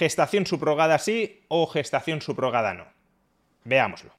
¿Gestación subrogada sí o gestación subrogada no? Veámoslo.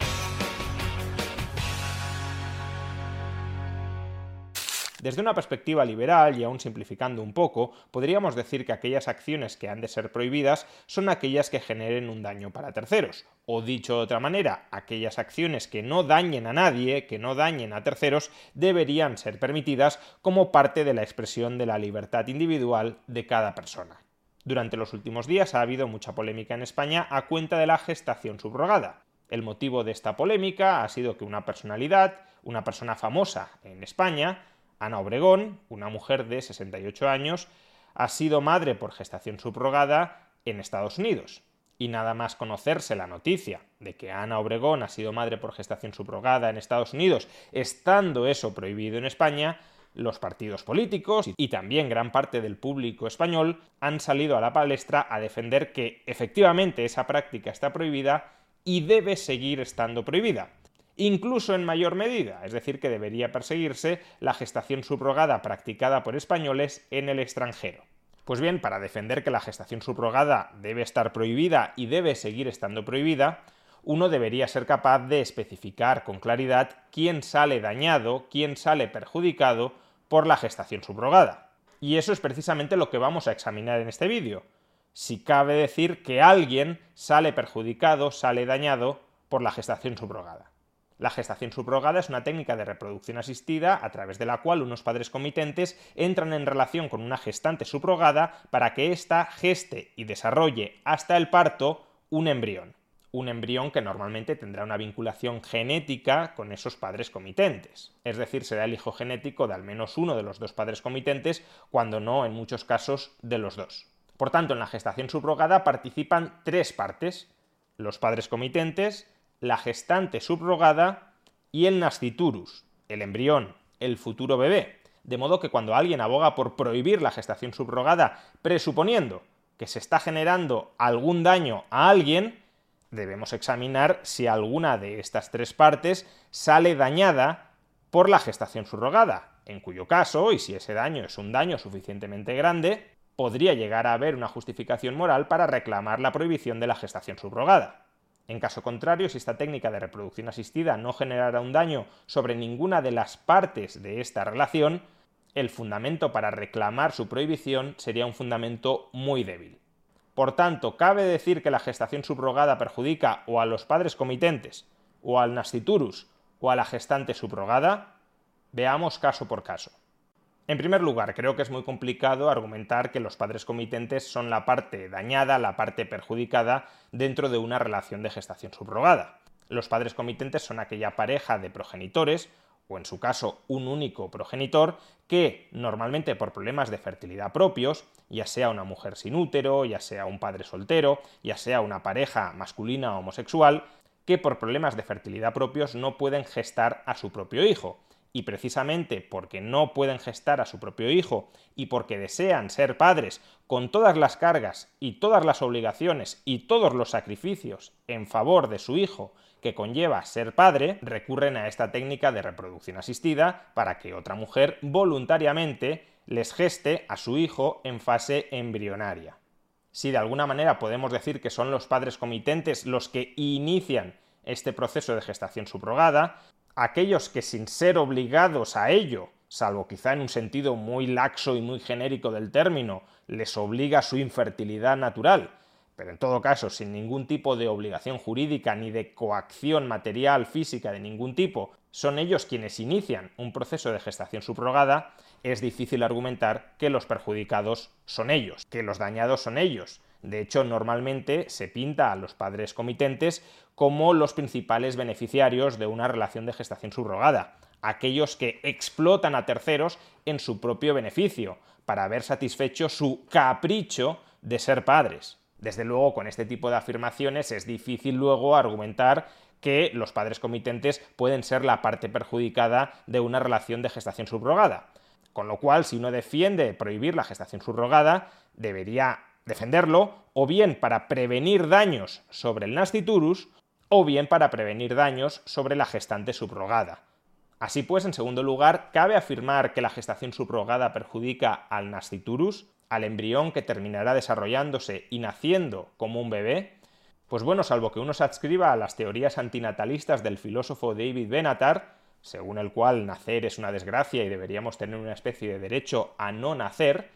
Desde una perspectiva liberal, y aún simplificando un poco, podríamos decir que aquellas acciones que han de ser prohibidas son aquellas que generen un daño para terceros. O dicho de otra manera, aquellas acciones que no dañen a nadie, que no dañen a terceros, deberían ser permitidas como parte de la expresión de la libertad individual de cada persona. Durante los últimos días ha habido mucha polémica en España a cuenta de la gestación subrogada. El motivo de esta polémica ha sido que una personalidad, una persona famosa en España, Ana Obregón, una mujer de 68 años, ha sido madre por gestación subrogada en Estados Unidos. Y nada más conocerse la noticia de que Ana Obregón ha sido madre por gestación subrogada en Estados Unidos, estando eso prohibido en España, los partidos políticos y también gran parte del público español han salido a la palestra a defender que efectivamente esa práctica está prohibida y debe seguir estando prohibida incluso en mayor medida, es decir, que debería perseguirse la gestación subrogada practicada por españoles en el extranjero. Pues bien, para defender que la gestación subrogada debe estar prohibida y debe seguir estando prohibida, uno debería ser capaz de especificar con claridad quién sale dañado, quién sale perjudicado por la gestación subrogada. Y eso es precisamente lo que vamos a examinar en este vídeo. Si cabe decir que alguien sale perjudicado, sale dañado por la gestación subrogada. La gestación subrogada es una técnica de reproducción asistida a través de la cual unos padres comitentes entran en relación con una gestante subrogada para que ésta geste y desarrolle hasta el parto un embrión. Un embrión que normalmente tendrá una vinculación genética con esos padres comitentes. Es decir, será el hijo genético de al menos uno de los dos padres comitentes, cuando no en muchos casos de los dos. Por tanto, en la gestación subrogada participan tres partes. Los padres comitentes, la gestante subrogada y el nasciturus, el embrión, el futuro bebé. De modo que cuando alguien aboga por prohibir la gestación subrogada, presuponiendo que se está generando algún daño a alguien, debemos examinar si alguna de estas tres partes sale dañada por la gestación subrogada, en cuyo caso, y si ese daño es un daño suficientemente grande, podría llegar a haber una justificación moral para reclamar la prohibición de la gestación subrogada. En caso contrario, si esta técnica de reproducción asistida no generara un daño sobre ninguna de las partes de esta relación, el fundamento para reclamar su prohibición sería un fundamento muy débil. Por tanto, cabe decir que la gestación subrogada perjudica o a los padres comitentes, o al nasciturus, o a la gestante subrogada. Veamos caso por caso. En primer lugar, creo que es muy complicado argumentar que los padres comitentes son la parte dañada, la parte perjudicada dentro de una relación de gestación subrogada. Los padres comitentes son aquella pareja de progenitores, o en su caso un único progenitor, que normalmente por problemas de fertilidad propios, ya sea una mujer sin útero, ya sea un padre soltero, ya sea una pareja masculina o homosexual, que por problemas de fertilidad propios no pueden gestar a su propio hijo y precisamente porque no pueden gestar a su propio hijo y porque desean ser padres con todas las cargas y todas las obligaciones y todos los sacrificios en favor de su hijo que conlleva ser padre, recurren a esta técnica de reproducción asistida para que otra mujer voluntariamente les geste a su hijo en fase embrionaria. Si de alguna manera podemos decir que son los padres comitentes los que inician este proceso de gestación subrogada, aquellos que sin ser obligados a ello, salvo quizá en un sentido muy laxo y muy genérico del término, les obliga su infertilidad natural, pero en todo caso sin ningún tipo de obligación jurídica ni de coacción material, física de ningún tipo, son ellos quienes inician un proceso de gestación subrogada, es difícil argumentar que los perjudicados son ellos, que los dañados son ellos. De hecho, normalmente se pinta a los padres comitentes como los principales beneficiarios de una relación de gestación subrogada, aquellos que explotan a terceros en su propio beneficio, para haber satisfecho su capricho de ser padres. Desde luego, con este tipo de afirmaciones es difícil luego argumentar que los padres comitentes pueden ser la parte perjudicada de una relación de gestación subrogada. Con lo cual, si uno defiende prohibir la gestación subrogada, debería defenderlo o bien para prevenir daños sobre el nasciturus o bien para prevenir daños sobre la gestante subrogada. Así pues, en segundo lugar, ¿cabe afirmar que la gestación subrogada perjudica al nasciturus, al embrión que terminará desarrollándose y naciendo como un bebé? Pues bueno, salvo que uno se adscriba a las teorías antinatalistas del filósofo David Benatar, según el cual nacer es una desgracia y deberíamos tener una especie de derecho a no nacer,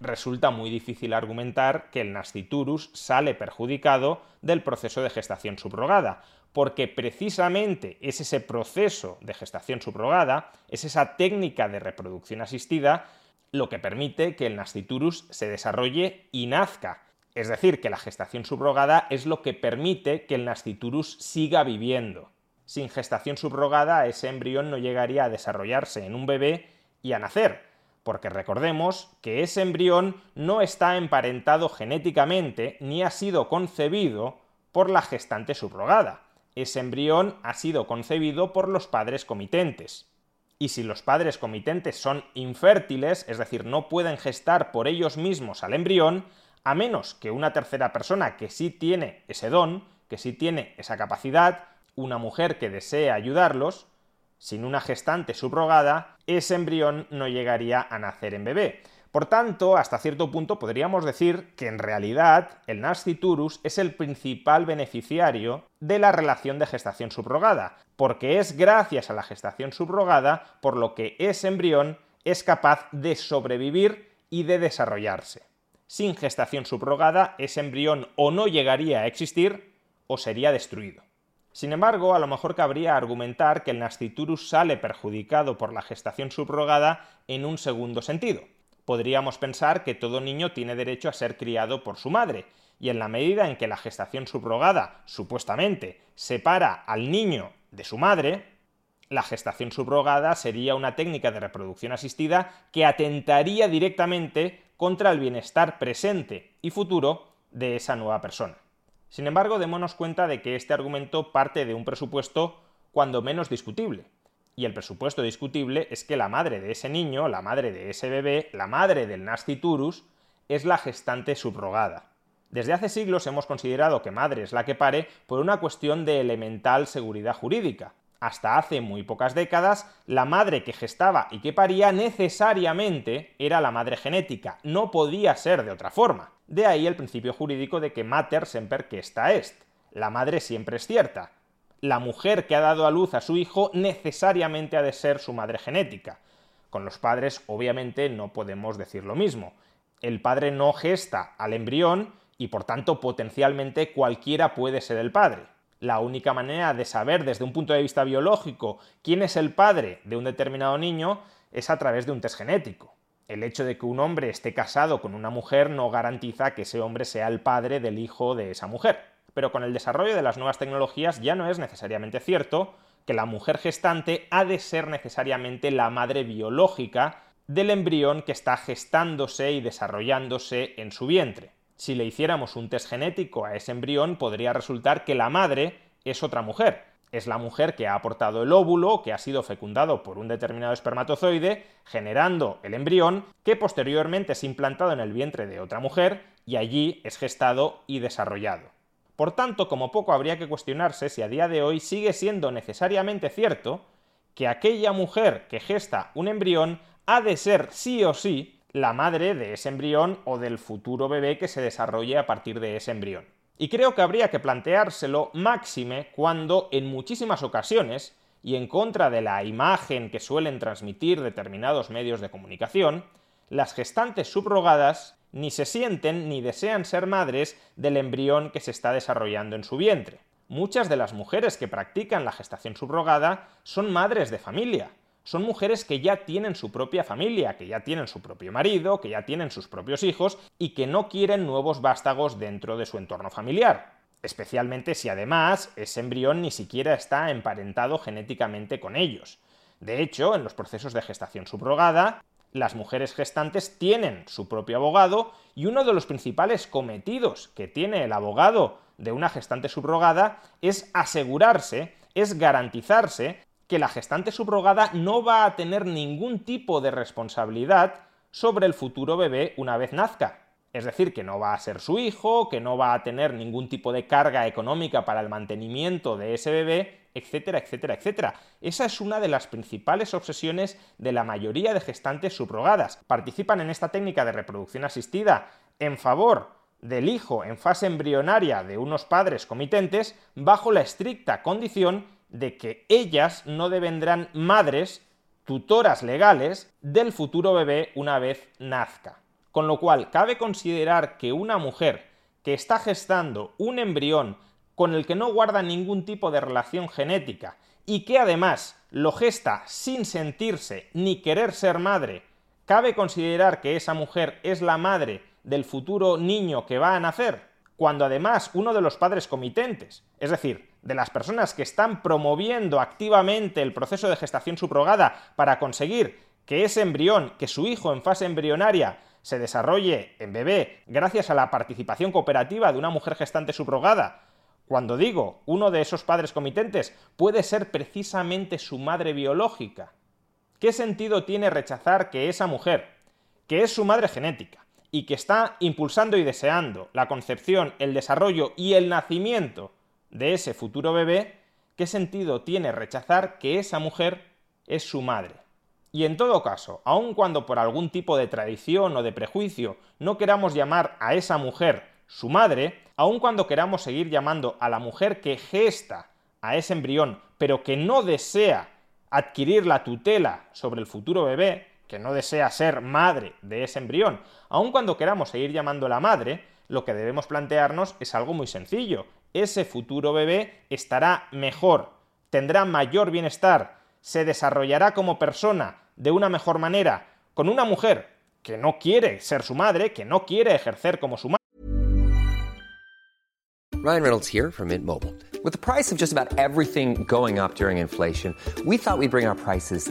resulta muy difícil argumentar que el nasciturus sale perjudicado del proceso de gestación subrogada, porque precisamente es ese proceso de gestación subrogada, es esa técnica de reproducción asistida, lo que permite que el nasciturus se desarrolle y nazca. Es decir, que la gestación subrogada es lo que permite que el nasciturus siga viviendo. Sin gestación subrogada, ese embrión no llegaría a desarrollarse en un bebé y a nacer, porque recordemos que ese embrión no está emparentado genéticamente ni ha sido concebido por la gestante subrogada. Ese embrión ha sido concebido por los padres comitentes. Y si los padres comitentes son infértiles, es decir, no pueden gestar por ellos mismos al embrión, a menos que una tercera persona que sí tiene ese don, que sí tiene esa capacidad, una mujer que desee ayudarlos, sin una gestante subrogada, ese embrión no llegaría a nacer en bebé. Por tanto, hasta cierto punto podríamos decir que en realidad el nasciturus es el principal beneficiario de la relación de gestación subrogada, porque es gracias a la gestación subrogada por lo que ese embrión es capaz de sobrevivir y de desarrollarse. Sin gestación subrogada, ese embrión o no llegaría a existir o sería destruido. Sin embargo, a lo mejor cabría argumentar que el nasciturus sale perjudicado por la gestación subrogada en un segundo sentido. Podríamos pensar que todo niño tiene derecho a ser criado por su madre, y en la medida en que la gestación subrogada, supuestamente, separa al niño de su madre, la gestación subrogada sería una técnica de reproducción asistida que atentaría directamente contra el bienestar presente y futuro de esa nueva persona. Sin embargo, démonos cuenta de que este argumento parte de un presupuesto cuando menos discutible. Y el presupuesto discutible es que la madre de ese niño, la madre de ese bebé, la madre del nasciturus, es la gestante subrogada. Desde hace siglos hemos considerado que madre es la que pare por una cuestión de elemental seguridad jurídica. Hasta hace muy pocas décadas, la madre que gestaba y que paría necesariamente era la madre genética, no podía ser de otra forma. De ahí el principio jurídico de que mater semper que esta est. La madre siempre es cierta. La mujer que ha dado a luz a su hijo necesariamente ha de ser su madre genética. Con los padres, obviamente, no podemos decir lo mismo. El padre no gesta al embrión y, por tanto, potencialmente cualquiera puede ser el padre. La única manera de saber desde un punto de vista biológico quién es el padre de un determinado niño es a través de un test genético el hecho de que un hombre esté casado con una mujer no garantiza que ese hombre sea el padre del hijo de esa mujer. Pero con el desarrollo de las nuevas tecnologías ya no es necesariamente cierto que la mujer gestante ha de ser necesariamente la madre biológica del embrión que está gestándose y desarrollándose en su vientre. Si le hiciéramos un test genético a ese embrión, podría resultar que la madre es otra mujer, es la mujer que ha aportado el óvulo, que ha sido fecundado por un determinado espermatozoide, generando el embrión, que posteriormente es implantado en el vientre de otra mujer y allí es gestado y desarrollado. Por tanto, como poco habría que cuestionarse si a día de hoy sigue siendo necesariamente cierto que aquella mujer que gesta un embrión ha de ser sí o sí la madre de ese embrión o del futuro bebé que se desarrolle a partir de ese embrión. Y creo que habría que planteárselo máxime cuando en muchísimas ocasiones, y en contra de la imagen que suelen transmitir determinados medios de comunicación, las gestantes subrogadas ni se sienten ni desean ser madres del embrión que se está desarrollando en su vientre. Muchas de las mujeres que practican la gestación subrogada son madres de familia, son mujeres que ya tienen su propia familia, que ya tienen su propio marido, que ya tienen sus propios hijos y que no quieren nuevos vástagos dentro de su entorno familiar. Especialmente si además ese embrión ni siquiera está emparentado genéticamente con ellos. De hecho, en los procesos de gestación subrogada, las mujeres gestantes tienen su propio abogado y uno de los principales cometidos que tiene el abogado de una gestante subrogada es asegurarse, es garantizarse que la gestante subrogada no va a tener ningún tipo de responsabilidad sobre el futuro bebé una vez nazca. Es decir, que no va a ser su hijo, que no va a tener ningún tipo de carga económica para el mantenimiento de ese bebé, etcétera, etcétera, etcétera. Esa es una de las principales obsesiones de la mayoría de gestantes subrogadas. Participan en esta técnica de reproducción asistida en favor del hijo en fase embrionaria de unos padres comitentes bajo la estricta condición de que ellas no devendrán madres, tutoras legales, del futuro bebé una vez nazca. Con lo cual, cabe considerar que una mujer que está gestando un embrión con el que no guarda ningún tipo de relación genética y que además lo gesta sin sentirse ni querer ser madre, cabe considerar que esa mujer es la madre del futuro niño que va a nacer, cuando además uno de los padres comitentes, es decir, de las personas que están promoviendo activamente el proceso de gestación subrogada para conseguir que ese embrión, que su hijo en fase embrionaria se desarrolle en bebé gracias a la participación cooperativa de una mujer gestante subrogada, cuando digo uno de esos padres comitentes puede ser precisamente su madre biológica, ¿qué sentido tiene rechazar que esa mujer, que es su madre genética, y que está impulsando y deseando la concepción, el desarrollo y el nacimiento de ese futuro bebé, ¿qué sentido tiene rechazar que esa mujer es su madre? Y en todo caso, aun cuando por algún tipo de tradición o de prejuicio no queramos llamar a esa mujer su madre, aun cuando queramos seguir llamando a la mujer que gesta a ese embrión, pero que no desea adquirir la tutela sobre el futuro bebé, que no desea ser madre de ese embrión, aun cuando queramos seguir llamando la madre, lo que debemos plantearnos es algo muy sencillo. Ese futuro bebé estará mejor, tendrá mayor bienestar, se desarrollará como persona de una mejor manera con una mujer que no quiere ser su madre, que no quiere ejercer como su madre. Ryan Reynolds here from Mint Mobile. With the price of just about everything going up during inflation, we thought we'd bring our prices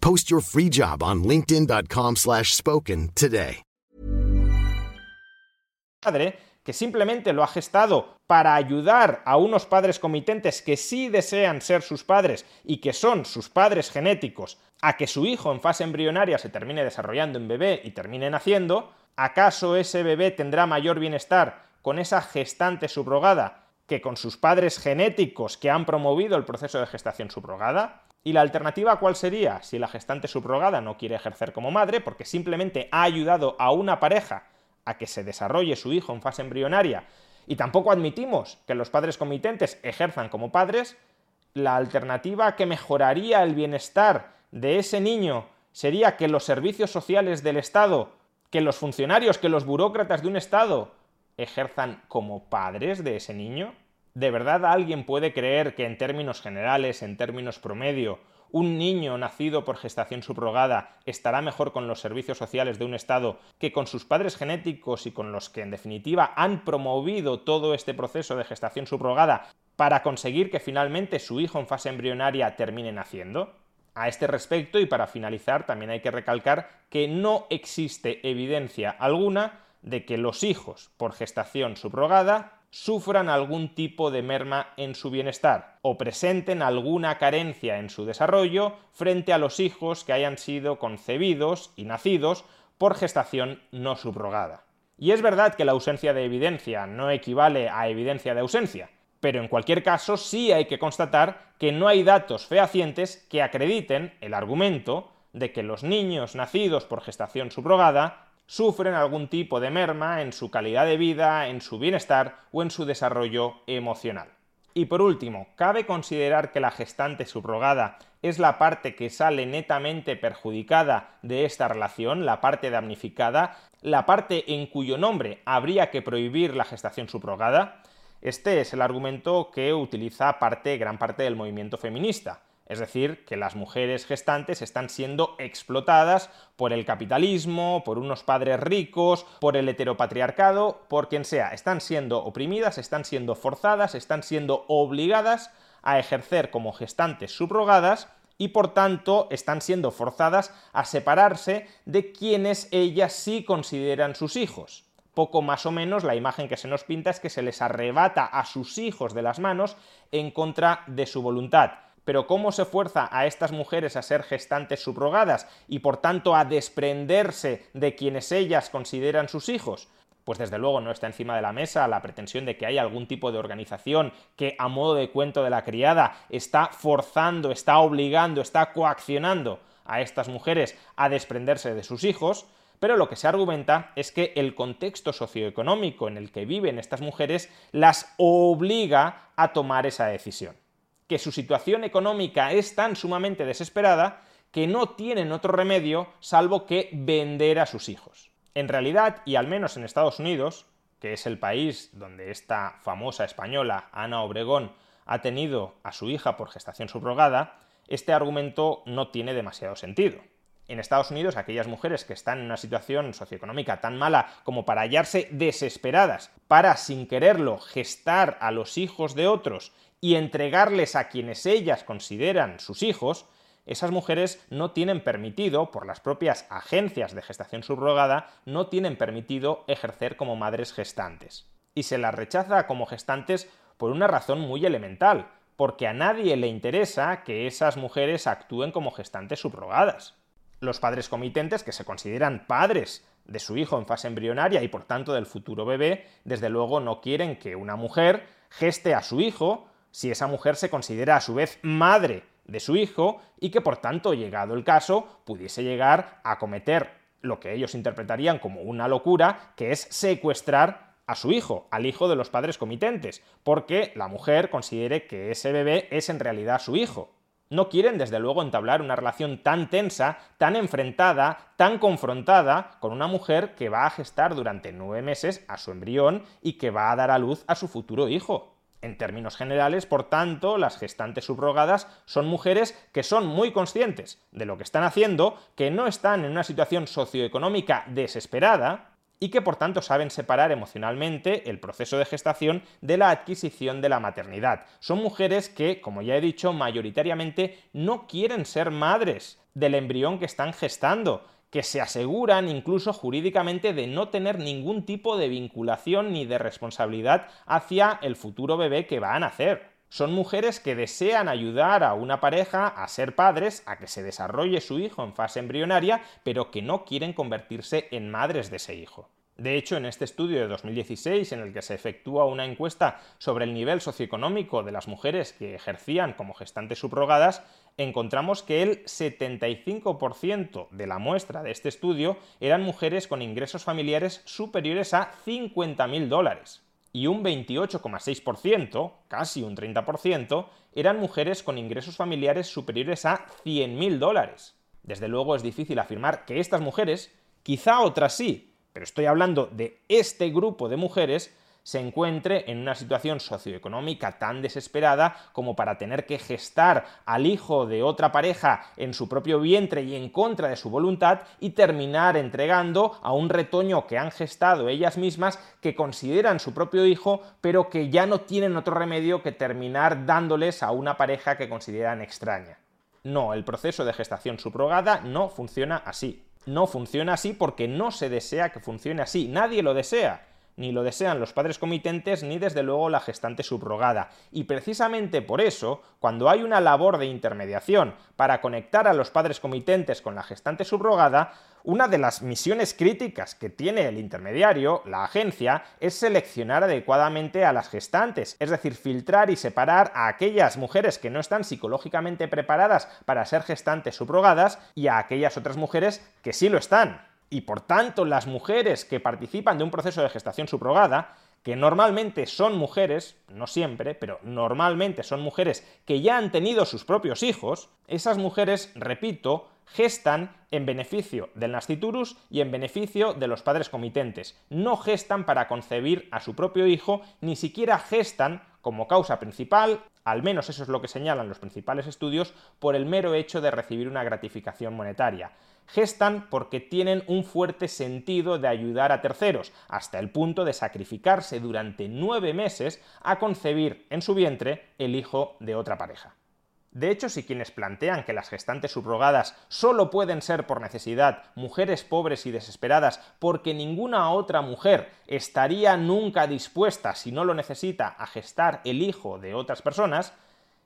Post your free job on linkedin.com/spoken slash spoken today. madre que simplemente lo ha gestado para ayudar a unos padres comitentes que sí desean ser sus padres y que son sus padres genéticos a que su hijo en fase embrionaria se termine desarrollando en bebé y termine naciendo, ¿acaso ese bebé tendrá mayor bienestar con esa gestante subrogada que con sus padres genéticos que han promovido el proceso de gestación subrogada? ¿Y la alternativa cuál sería si la gestante subrogada no quiere ejercer como madre porque simplemente ha ayudado a una pareja a que se desarrolle su hijo en fase embrionaria y tampoco admitimos que los padres comitentes ejerzan como padres, la alternativa que mejoraría el bienestar de ese niño sería que los servicios sociales del Estado, que los funcionarios, que los burócratas de un Estado ejerzan como padres de ese niño? ¿De verdad alguien puede creer que en términos generales, en términos promedio, un niño nacido por gestación subrogada estará mejor con los servicios sociales de un Estado que con sus padres genéticos y con los que en definitiva han promovido todo este proceso de gestación subrogada para conseguir que finalmente su hijo en fase embrionaria termine naciendo? A este respecto, y para finalizar, también hay que recalcar que no existe evidencia alguna de que los hijos por gestación subrogada sufran algún tipo de merma en su bienestar o presenten alguna carencia en su desarrollo frente a los hijos que hayan sido concebidos y nacidos por gestación no subrogada. Y es verdad que la ausencia de evidencia no equivale a evidencia de ausencia, pero en cualquier caso sí hay que constatar que no hay datos fehacientes que acrediten el argumento de que los niños nacidos por gestación subrogada sufren algún tipo de merma en su calidad de vida, en su bienestar o en su desarrollo emocional. Y por último, cabe considerar que la gestante subrogada es la parte que sale netamente perjudicada de esta relación, la parte damnificada, la parte en cuyo nombre habría que prohibir la gestación subrogada. Este es el argumento que utiliza parte, gran parte del movimiento feminista. Es decir, que las mujeres gestantes están siendo explotadas por el capitalismo, por unos padres ricos, por el heteropatriarcado, por quien sea. Están siendo oprimidas, están siendo forzadas, están siendo obligadas a ejercer como gestantes subrogadas y por tanto están siendo forzadas a separarse de quienes ellas sí consideran sus hijos. Poco más o menos la imagen que se nos pinta es que se les arrebata a sus hijos de las manos en contra de su voluntad pero ¿cómo se fuerza a estas mujeres a ser gestantes subrogadas y por tanto a desprenderse de quienes ellas consideran sus hijos? Pues desde luego no está encima de la mesa la pretensión de que haya algún tipo de organización que a modo de cuento de la criada está forzando, está obligando, está coaccionando a estas mujeres a desprenderse de sus hijos, pero lo que se argumenta es que el contexto socioeconómico en el que viven estas mujeres las obliga a tomar esa decisión que su situación económica es tan sumamente desesperada que no tienen otro remedio salvo que vender a sus hijos. En realidad, y al menos en Estados Unidos, que es el país donde esta famosa española, Ana Obregón, ha tenido a su hija por gestación subrogada, este argumento no tiene demasiado sentido. En Estados Unidos, aquellas mujeres que están en una situación socioeconómica tan mala como para hallarse desesperadas para, sin quererlo, gestar a los hijos de otros y entregarles a quienes ellas consideran sus hijos, esas mujeres no tienen permitido, por las propias agencias de gestación subrogada, no tienen permitido ejercer como madres gestantes. Y se las rechaza como gestantes por una razón muy elemental, porque a nadie le interesa que esas mujeres actúen como gestantes subrogadas. Los padres comitentes, que se consideran padres de su hijo en fase embrionaria y por tanto del futuro bebé, desde luego no quieren que una mujer geste a su hijo si esa mujer se considera a su vez madre de su hijo y que por tanto, llegado el caso, pudiese llegar a cometer lo que ellos interpretarían como una locura, que es secuestrar a su hijo, al hijo de los padres comitentes, porque la mujer considere que ese bebé es en realidad su hijo. No quieren, desde luego, entablar una relación tan tensa, tan enfrentada, tan confrontada con una mujer que va a gestar durante nueve meses a su embrión y que va a dar a luz a su futuro hijo. En términos generales, por tanto, las gestantes subrogadas son mujeres que son muy conscientes de lo que están haciendo, que no están en una situación socioeconómica desesperada y que por tanto saben separar emocionalmente el proceso de gestación de la adquisición de la maternidad. Son mujeres que, como ya he dicho, mayoritariamente no quieren ser madres del embrión que están gestando, que se aseguran incluso jurídicamente de no tener ningún tipo de vinculación ni de responsabilidad hacia el futuro bebé que va a nacer. Son mujeres que desean ayudar a una pareja a ser padres, a que se desarrolle su hijo en fase embrionaria, pero que no quieren convertirse en madres de ese hijo. De hecho, en este estudio de 2016, en el que se efectúa una encuesta sobre el nivel socioeconómico de las mujeres que ejercían como gestantes subrogadas, encontramos que el 75% de la muestra de este estudio eran mujeres con ingresos familiares superiores a 50.000 dólares. Y un 28,6%, casi un 30%, eran mujeres con ingresos familiares superiores a 100.000 dólares. Desde luego es difícil afirmar que estas mujeres, quizá otras sí, pero estoy hablando de este grupo de mujeres, se encuentre en una situación socioeconómica tan desesperada como para tener que gestar al hijo de otra pareja en su propio vientre y en contra de su voluntad y terminar entregando a un retoño que han gestado ellas mismas que consideran su propio hijo pero que ya no tienen otro remedio que terminar dándoles a una pareja que consideran extraña. No, el proceso de gestación subrogada no funciona así. No funciona así porque no se desea que funcione así. Nadie lo desea ni lo desean los padres comitentes ni desde luego la gestante subrogada. Y precisamente por eso, cuando hay una labor de intermediación para conectar a los padres comitentes con la gestante subrogada, una de las misiones críticas que tiene el intermediario, la agencia, es seleccionar adecuadamente a las gestantes, es decir, filtrar y separar a aquellas mujeres que no están psicológicamente preparadas para ser gestantes subrogadas y a aquellas otras mujeres que sí lo están. Y por tanto las mujeres que participan de un proceso de gestación subrogada, que normalmente son mujeres, no siempre, pero normalmente son mujeres que ya han tenido sus propios hijos, esas mujeres, repito, gestan en beneficio del nasciturus y en beneficio de los padres comitentes. No gestan para concebir a su propio hijo, ni siquiera gestan como causa principal, al menos eso es lo que señalan los principales estudios, por el mero hecho de recibir una gratificación monetaria gestan porque tienen un fuerte sentido de ayudar a terceros, hasta el punto de sacrificarse durante nueve meses a concebir en su vientre el hijo de otra pareja. De hecho, si quienes plantean que las gestantes subrogadas solo pueden ser por necesidad mujeres pobres y desesperadas porque ninguna otra mujer estaría nunca dispuesta, si no lo necesita, a gestar el hijo de otras personas,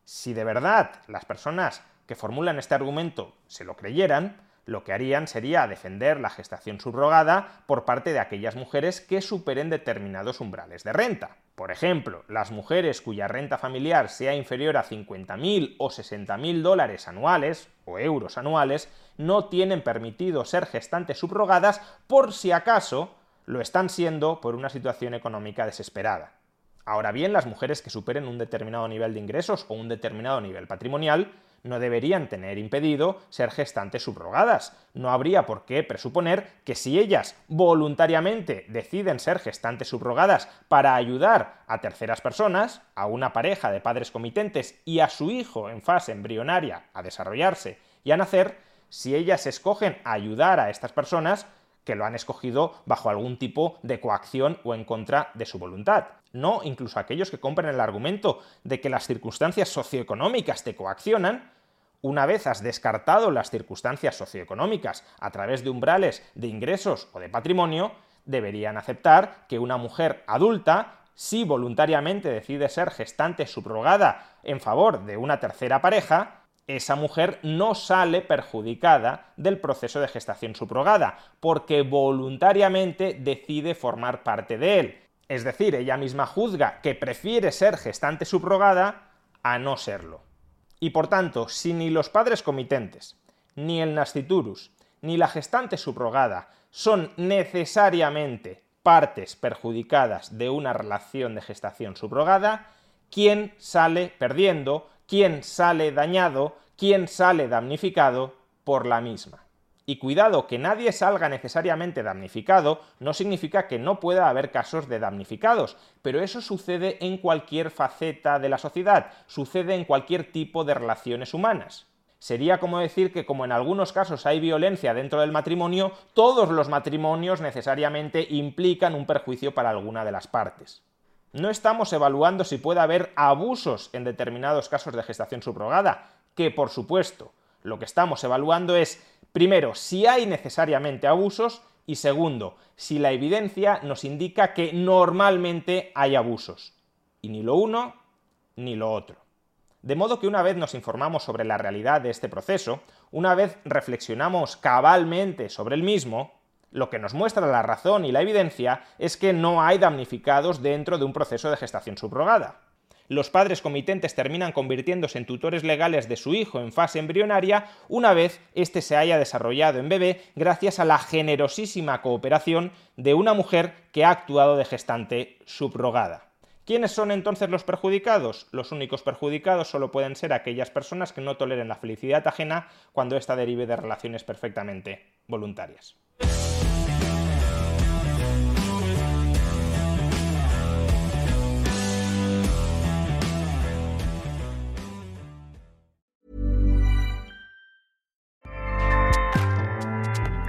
si de verdad las personas que formulan este argumento se lo creyeran, lo que harían sería defender la gestación subrogada por parte de aquellas mujeres que superen determinados umbrales de renta. Por ejemplo, las mujeres cuya renta familiar sea inferior a 50.000 o 60.000 dólares anuales o euros anuales no tienen permitido ser gestantes subrogadas por si acaso lo están siendo por una situación económica desesperada. Ahora bien, las mujeres que superen un determinado nivel de ingresos o un determinado nivel patrimonial no deberían tener impedido ser gestantes subrogadas. No habría por qué presuponer que si ellas voluntariamente deciden ser gestantes subrogadas para ayudar a terceras personas, a una pareja de padres comitentes y a su hijo en fase embrionaria a desarrollarse y a nacer, si ellas escogen ayudar a estas personas, que lo han escogido bajo algún tipo de coacción o en contra de su voluntad. No incluso aquellos que compren el argumento de que las circunstancias socioeconómicas te coaccionan, una vez has descartado las circunstancias socioeconómicas a través de umbrales de ingresos o de patrimonio, deberían aceptar que una mujer adulta, si voluntariamente decide ser gestante subrogada en favor de una tercera pareja, esa mujer no sale perjudicada del proceso de gestación subrogada, porque voluntariamente decide formar parte de él. Es decir, ella misma juzga que prefiere ser gestante subrogada a no serlo. Y por tanto, si ni los padres comitentes, ni el nasciturus, ni la gestante subrogada son necesariamente partes perjudicadas de una relación de gestación subrogada, ¿quién sale perdiendo? ¿Quién sale dañado? ¿Quién sale damnificado por la misma? Y cuidado, que nadie salga necesariamente damnificado no significa que no pueda haber casos de damnificados, pero eso sucede en cualquier faceta de la sociedad, sucede en cualquier tipo de relaciones humanas. Sería como decir que como en algunos casos hay violencia dentro del matrimonio, todos los matrimonios necesariamente implican un perjuicio para alguna de las partes. No estamos evaluando si puede haber abusos en determinados casos de gestación subrogada, que por supuesto, lo que estamos evaluando es Primero, si hay necesariamente abusos y segundo, si la evidencia nos indica que normalmente hay abusos. Y ni lo uno ni lo otro. De modo que una vez nos informamos sobre la realidad de este proceso, una vez reflexionamos cabalmente sobre el mismo, lo que nos muestra la razón y la evidencia es que no hay damnificados dentro de un proceso de gestación subrogada los padres comitentes terminan convirtiéndose en tutores legales de su hijo en fase embrionaria una vez éste se haya desarrollado en bebé gracias a la generosísima cooperación de una mujer que ha actuado de gestante subrogada. ¿Quiénes son entonces los perjudicados? Los únicos perjudicados solo pueden ser aquellas personas que no toleren la felicidad ajena cuando ésta derive de relaciones perfectamente voluntarias.